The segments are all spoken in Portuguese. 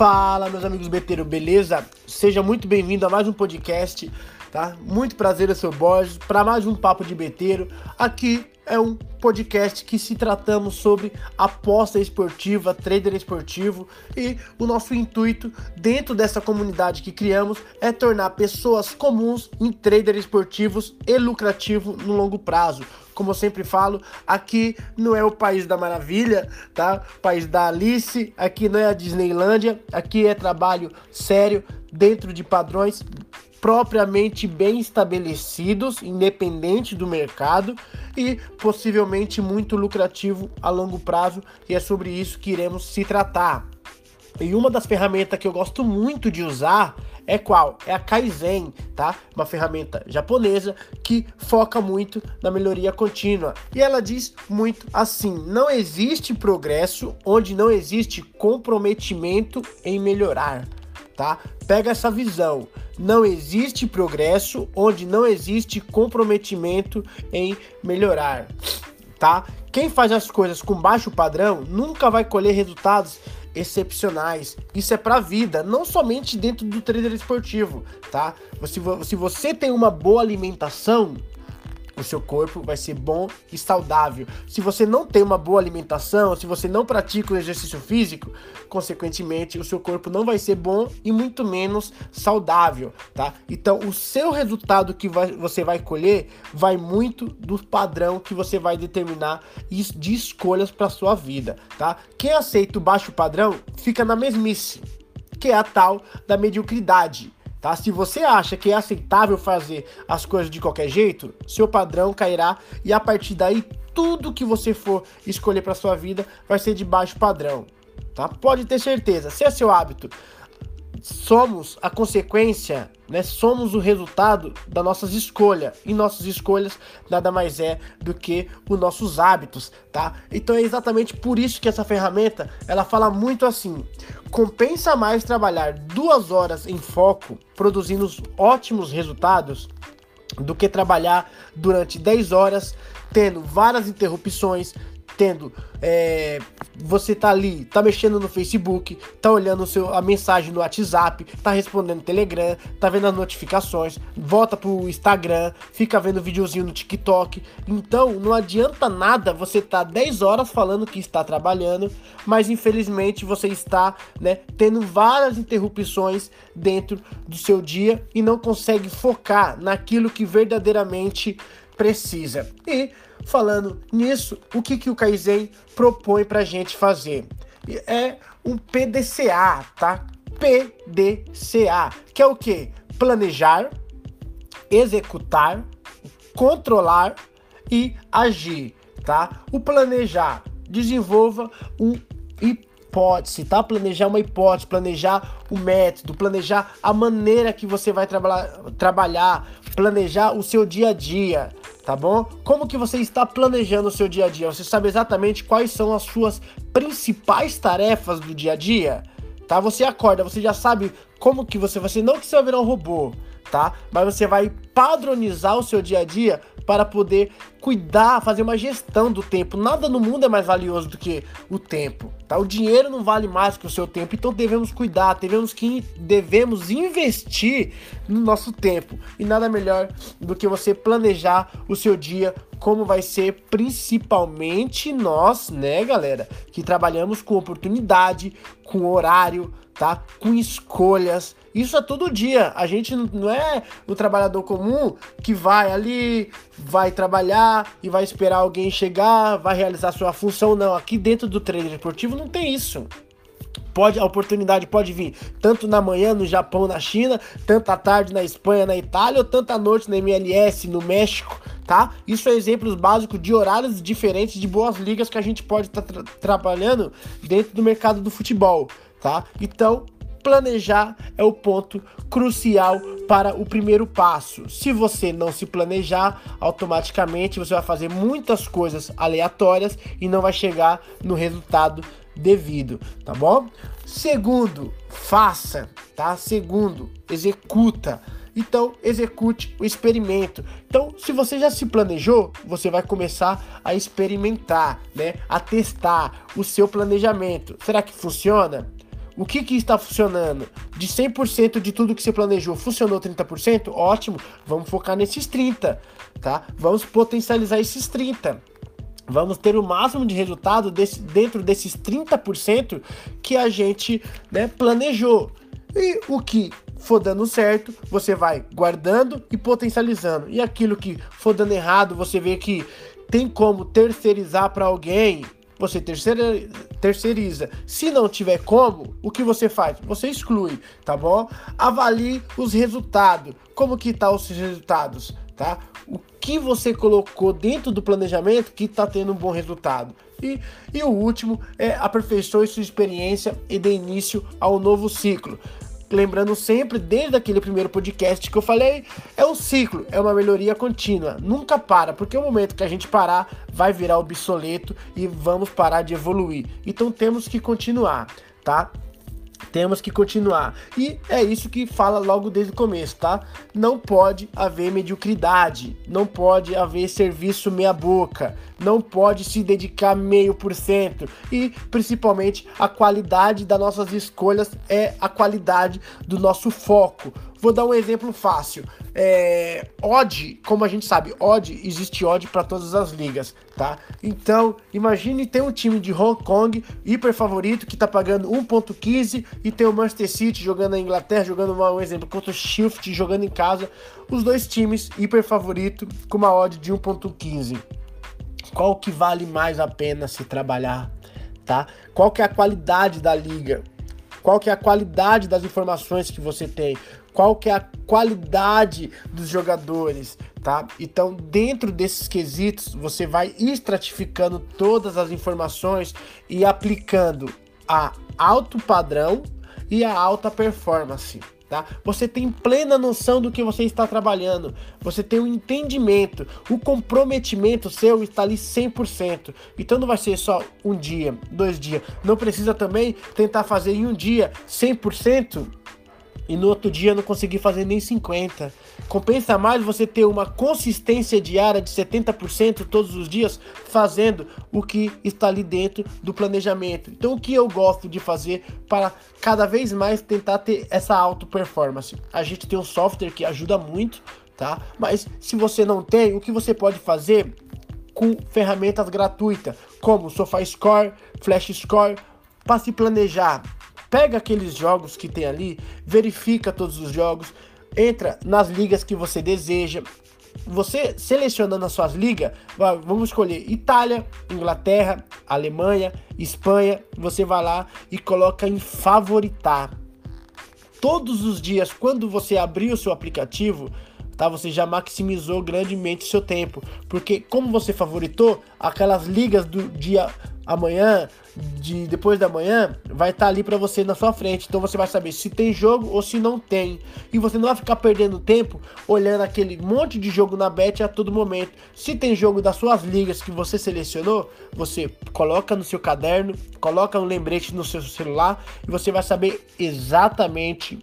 Fala, meus amigos beteiro, beleza? Seja muito bem-vindo a mais um podcast, tá? Muito prazer, eu sou o Borges, para mais um papo de beteiro. Aqui é um podcast que se tratamos sobre aposta esportiva, trader esportivo e o nosso intuito dentro dessa comunidade que criamos é tornar pessoas comuns em trader esportivos e lucrativo no longo prazo. Como eu sempre falo, aqui não é o país da maravilha, tá? O país da Alice, aqui não é a Disneylândia, aqui é trabalho sério dentro de padrões propriamente bem estabelecidos, independente do mercado e possivelmente muito lucrativo a longo prazo, e é sobre isso que iremos se tratar. E uma das ferramentas que eu gosto muito de usar é qual? É a Kaizen, tá? Uma ferramenta japonesa que foca muito na melhoria contínua. E ela diz muito assim: não existe progresso onde não existe comprometimento em melhorar, tá? Pega essa visão. Não existe progresso onde não existe comprometimento em melhorar, tá? Quem faz as coisas com baixo padrão nunca vai colher resultados excepcionais. Isso é para a vida, não somente dentro do trader esportivo, tá? Se, se você tem uma boa alimentação, o seu corpo vai ser bom e saudável. Se você não tem uma boa alimentação, se você não pratica o exercício físico, consequentemente o seu corpo não vai ser bom e muito menos saudável, tá? Então, o seu resultado que vai, você vai colher vai muito do padrão que você vai determinar de escolhas para sua vida, tá? Quem aceita o baixo padrão fica na mesmice, que é a tal da mediocridade tá? Se você acha que é aceitável fazer as coisas de qualquer jeito, seu padrão cairá e a partir daí tudo que você for escolher para sua vida vai ser de baixo padrão, tá? Pode ter certeza. Se é seu hábito, somos a consequência, né? Somos o resultado das nossas escolhas. E nossas escolhas nada mais é do que os nossos hábitos, tá? Então é exatamente por isso que essa ferramenta, ela fala muito assim: compensa mais trabalhar duas horas em foco, produzindo ótimos resultados, do que trabalhar durante 10 horas, tendo várias interrupções, tendo é, você tá ali, tá mexendo no Facebook, tá olhando seu, a mensagem no WhatsApp, tá respondendo Telegram, tá vendo as notificações, volta pro Instagram, fica vendo videozinho no TikTok. Então não adianta nada você tá 10 horas falando que está trabalhando, mas infelizmente você está né, tendo várias interrupções dentro do seu dia e não consegue focar naquilo que verdadeiramente precisa. E falando nisso, o que, que o Kaizen propõe para a gente fazer? É um PDCA, tá? PDCA, que é o que? Planejar, executar, controlar e agir, tá? O planejar desenvolva um hipótese, tá? Planejar uma hipótese, planejar o método, planejar a maneira que você vai traba trabalhar, planejar o seu dia a dia, tá bom? Como que você está planejando o seu dia a dia? Você sabe exatamente quais são as suas principais tarefas do dia a dia? Tá? Você acorda, você já sabe como que você, você não que você vai virar um robô, tá? Mas você vai padronizar o seu dia a dia para poder cuidar, fazer uma gestão do tempo. Nada no mundo é mais valioso do que o tempo, tá? O dinheiro não vale mais que o seu tempo, então devemos cuidar, devemos que devemos investir no nosso tempo. E nada melhor do que você planejar o seu dia como vai ser principalmente nós, né, galera, que trabalhamos com oportunidade, com horário, tá? Com escolhas. Isso é todo dia. A gente não é o trabalhador comum que vai ali, vai trabalhar e vai esperar alguém chegar, vai realizar sua função. Não, aqui dentro do treino esportivo não tem isso. Pode, a oportunidade pode vir tanto na manhã no Japão, na China, tanto à tarde na Espanha, na Itália, ou tanto à noite na MLS, no México, tá? Isso é exemplos básicos de horários diferentes de boas ligas que a gente pode estar tá tra trabalhando dentro do mercado do futebol tá? Então, planejar é o ponto crucial para o primeiro passo. Se você não se planejar, automaticamente você vai fazer muitas coisas aleatórias e não vai chegar no resultado devido, tá bom? Segundo, faça, tá? Segundo, executa. Então, execute o experimento. Então, se você já se planejou, você vai começar a experimentar, né? A testar o seu planejamento. Será que funciona? O que, que está funcionando? De 100% de tudo que você planejou, funcionou 30%? Ótimo, vamos focar nesses 30%, tá? Vamos potencializar esses 30%. Vamos ter o máximo de resultado desse, dentro desses 30% que a gente né, planejou. E o que for dando certo, você vai guardando e potencializando. E aquilo que for dando errado, você vê que tem como terceirizar para alguém, você terceira, terceiriza. Se não tiver como, o que você faz? Você exclui, tá bom? Avalie os resultados. Como que tá os resultados, tá? O que você colocou dentro do planejamento que está tendo um bom resultado. E, e o último é aperfeiçoe sua experiência e dê início ao novo ciclo lembrando sempre, desde aquele primeiro podcast que eu falei, é um ciclo, é uma melhoria contínua, nunca para, porque o momento que a gente parar vai virar obsoleto e vamos parar de evoluir. Então temos que continuar, tá? Temos que continuar. E é isso que fala logo desde o começo, tá? Não pode haver mediocridade, não pode haver serviço meia boca, não pode se dedicar meio por cento e principalmente a qualidade das nossas escolhas é a qualidade do nosso foco. Vou dar um exemplo fácil. É, odd, como a gente sabe, odd existe odd para todas as ligas, tá? Então, imagine ter um time de Hong Kong hiper favorito que tá pagando 1.15 e tem o Manchester City jogando na Inglaterra, jogando um exemplo contra o Shift jogando em casa, os dois times hiper favorito com uma odd de 1.15. Qual que vale mais a pena se trabalhar, tá? Qual que é a qualidade da liga? Qual que é a qualidade das informações que você tem? Qual que é a qualidade dos jogadores, tá? Então, dentro desses quesitos, você vai estratificando todas as informações e aplicando a alto padrão e a alta performance. Tá? Você tem plena noção do que você está trabalhando, você tem um entendimento, o comprometimento seu está ali 100%. Então não vai ser só um dia, dois dias. Não precisa também tentar fazer em um dia 100% e no outro dia não conseguir fazer nem 50. Compensa mais você ter uma consistência diária de 70% todos os dias fazendo o que está ali dentro do planejamento. Então o que eu gosto de fazer para cada vez mais tentar ter essa auto performance? A gente tem um software que ajuda muito, tá? Mas se você não tem, o que você pode fazer com ferramentas gratuitas, como SofaScore, FlashScore, para se planejar Pega aqueles jogos que tem ali, verifica todos os jogos, entra nas ligas que você deseja. Você selecionando as suas ligas, vamos escolher Itália, Inglaterra, Alemanha, Espanha. Você vai lá e coloca em favoritar. Todos os dias, quando você abrir o seu aplicativo, tá? Você já maximizou grandemente seu tempo, porque como você favoritou aquelas ligas do dia amanhã, de depois da manhã, vai estar tá ali para você na sua frente. Então você vai saber se tem jogo ou se não tem. E você não vai ficar perdendo tempo olhando aquele monte de jogo na bet a todo momento. Se tem jogo das suas ligas que você selecionou, você coloca no seu caderno, coloca um lembrete no seu celular e você vai saber exatamente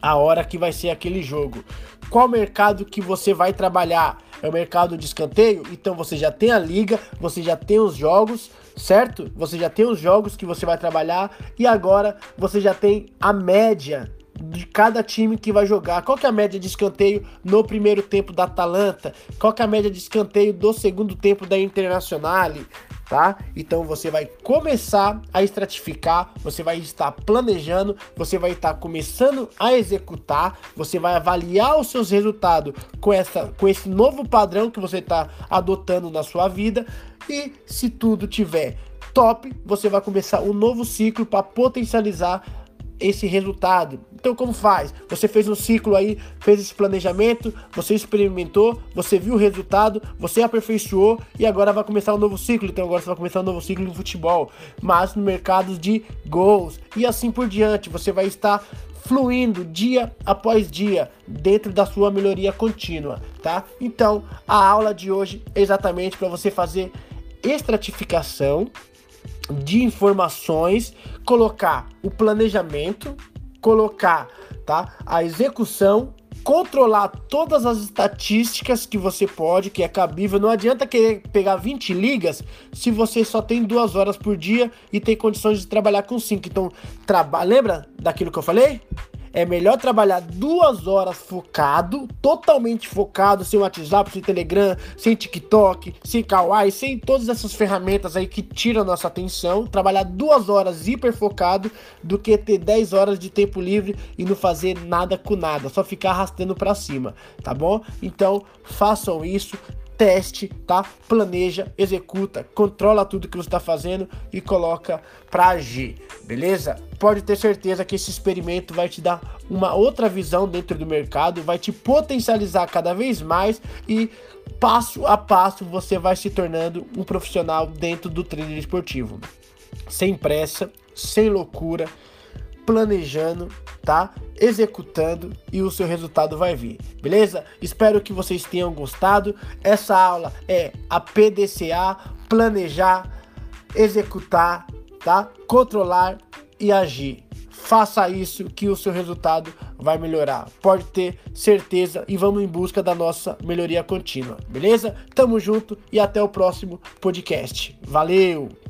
a hora que vai ser aquele jogo. Qual mercado que você vai trabalhar? É o mercado de escanteio? Então você já tem a liga, você já tem os jogos, certo? Você já tem os jogos que você vai trabalhar e agora você já tem a média de cada time que vai jogar. Qual que é a média de escanteio no primeiro tempo da Atalanta? Qual que é a média de escanteio do segundo tempo da Internazionale? Tá? Então você vai começar a estratificar, você vai estar planejando, você vai estar começando a executar, você vai avaliar os seus resultados com, essa, com esse novo padrão que você está adotando na sua vida e se tudo tiver top, você vai começar um novo ciclo para potencializar esse resultado. Então, como faz? Você fez um ciclo aí, fez esse planejamento, você experimentou, você viu o resultado, você aperfeiçoou e agora vai começar um novo ciclo. Então, agora você vai começar um novo ciclo no futebol, mas no mercado de gols e assim por diante. Você vai estar fluindo dia após dia dentro da sua melhoria contínua, tá? Então, a aula de hoje é exatamente para você fazer estratificação de informações, colocar o planejamento, colocar tá, a execução controlar todas as estatísticas que você pode, que é cabível. Não adianta querer pegar 20 ligas se você só tem duas horas por dia e tem condições de trabalhar com 5. Então, traba lembra daquilo que eu falei? É melhor trabalhar duas horas focado, totalmente focado, sem WhatsApp, sem Telegram, sem TikTok, sem Kawaii, sem todas essas ferramentas aí que tiram nossa atenção. Trabalhar duas horas hiper focado do que ter 10 horas de tempo livre e não fazer nada com nada, só ficar arrastando para cima, tá bom? Então façam isso, teste, tá? Planeja, executa, controla tudo que você está fazendo e coloca para agir, beleza? Pode ter certeza que esse experimento vai te dar uma outra visão dentro do mercado, vai te potencializar cada vez mais e passo a passo você vai se tornando um profissional dentro do treino esportivo. Sem pressa, sem loucura, planejando, tá? Executando e o seu resultado vai vir, beleza? Espero que vocês tenham gostado. Essa aula é a PDCA, planejar, executar, tá? Controlar e agir. Faça isso que o seu resultado vai melhorar. Pode ter certeza e vamos em busca da nossa melhoria contínua, beleza? Tamo junto e até o próximo podcast. Valeu!